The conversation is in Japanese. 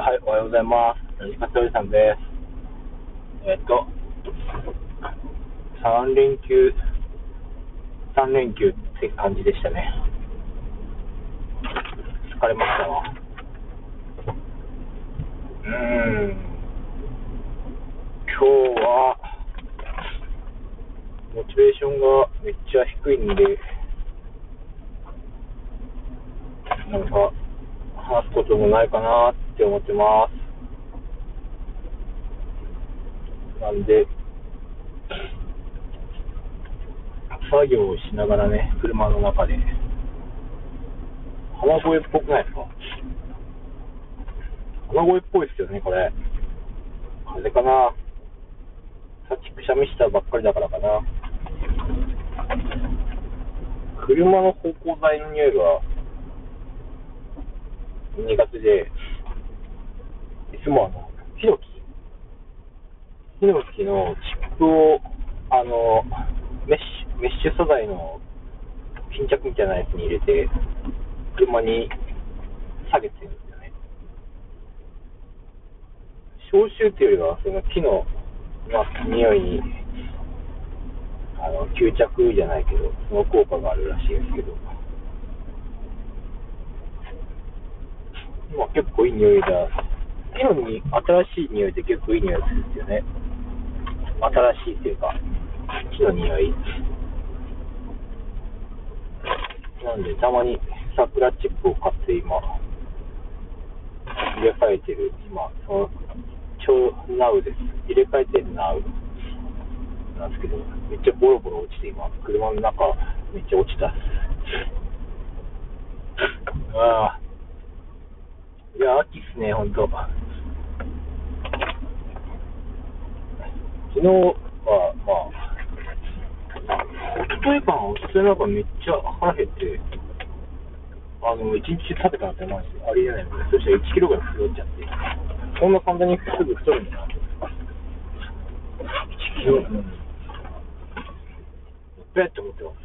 はい、おはようございます。ラジカセおじさんです。えっと、3連休、3連休って感じでしたね。疲れましたわ。うーん。今日は、モチベーションがめっちゃ低いんで、なんか、話すこともないかなってって思ってます。なんで、作業をしながらね、車の中で、浜声っぽくないですか？浜声っぽいですよね、これ。風かなさっきくしゃみしたばっかりだからかな。車の芳香剤の匂いが苦手で、もあの、ヒノキヒノキのチップを、あの、メッシュ、メッシュ素材の巾着みたいなやつに入れて、車に下げてるんですよね。消臭っていうよりは、その木の、まあ、匂いに、あの、吸着じゃないけど、その効果があるらしいですけど。まあ、結構いい匂いだ。木のに新しい匂いって結構いい匂いするんですよね。新しいっていうか、木の匂い。なんで、たまに桜チップを買って今、入れ替えてる、今、その、超ナウです。入れ替えてるナウなんですけど、めっちゃボロボロ落ちて今、車の中、めっちゃ落ちたっす。ああ。いや、秋っすね、ほんと。昨日は、まあ、おとといかな、おとといなんかめっちゃ腹減って、あの、一日食べたんて、まあ、ありえないので、そしたら1キロぐらい太っちゃって、そんな簡単にすぐ太るんだなと。1キロ、うん。べって思ってます？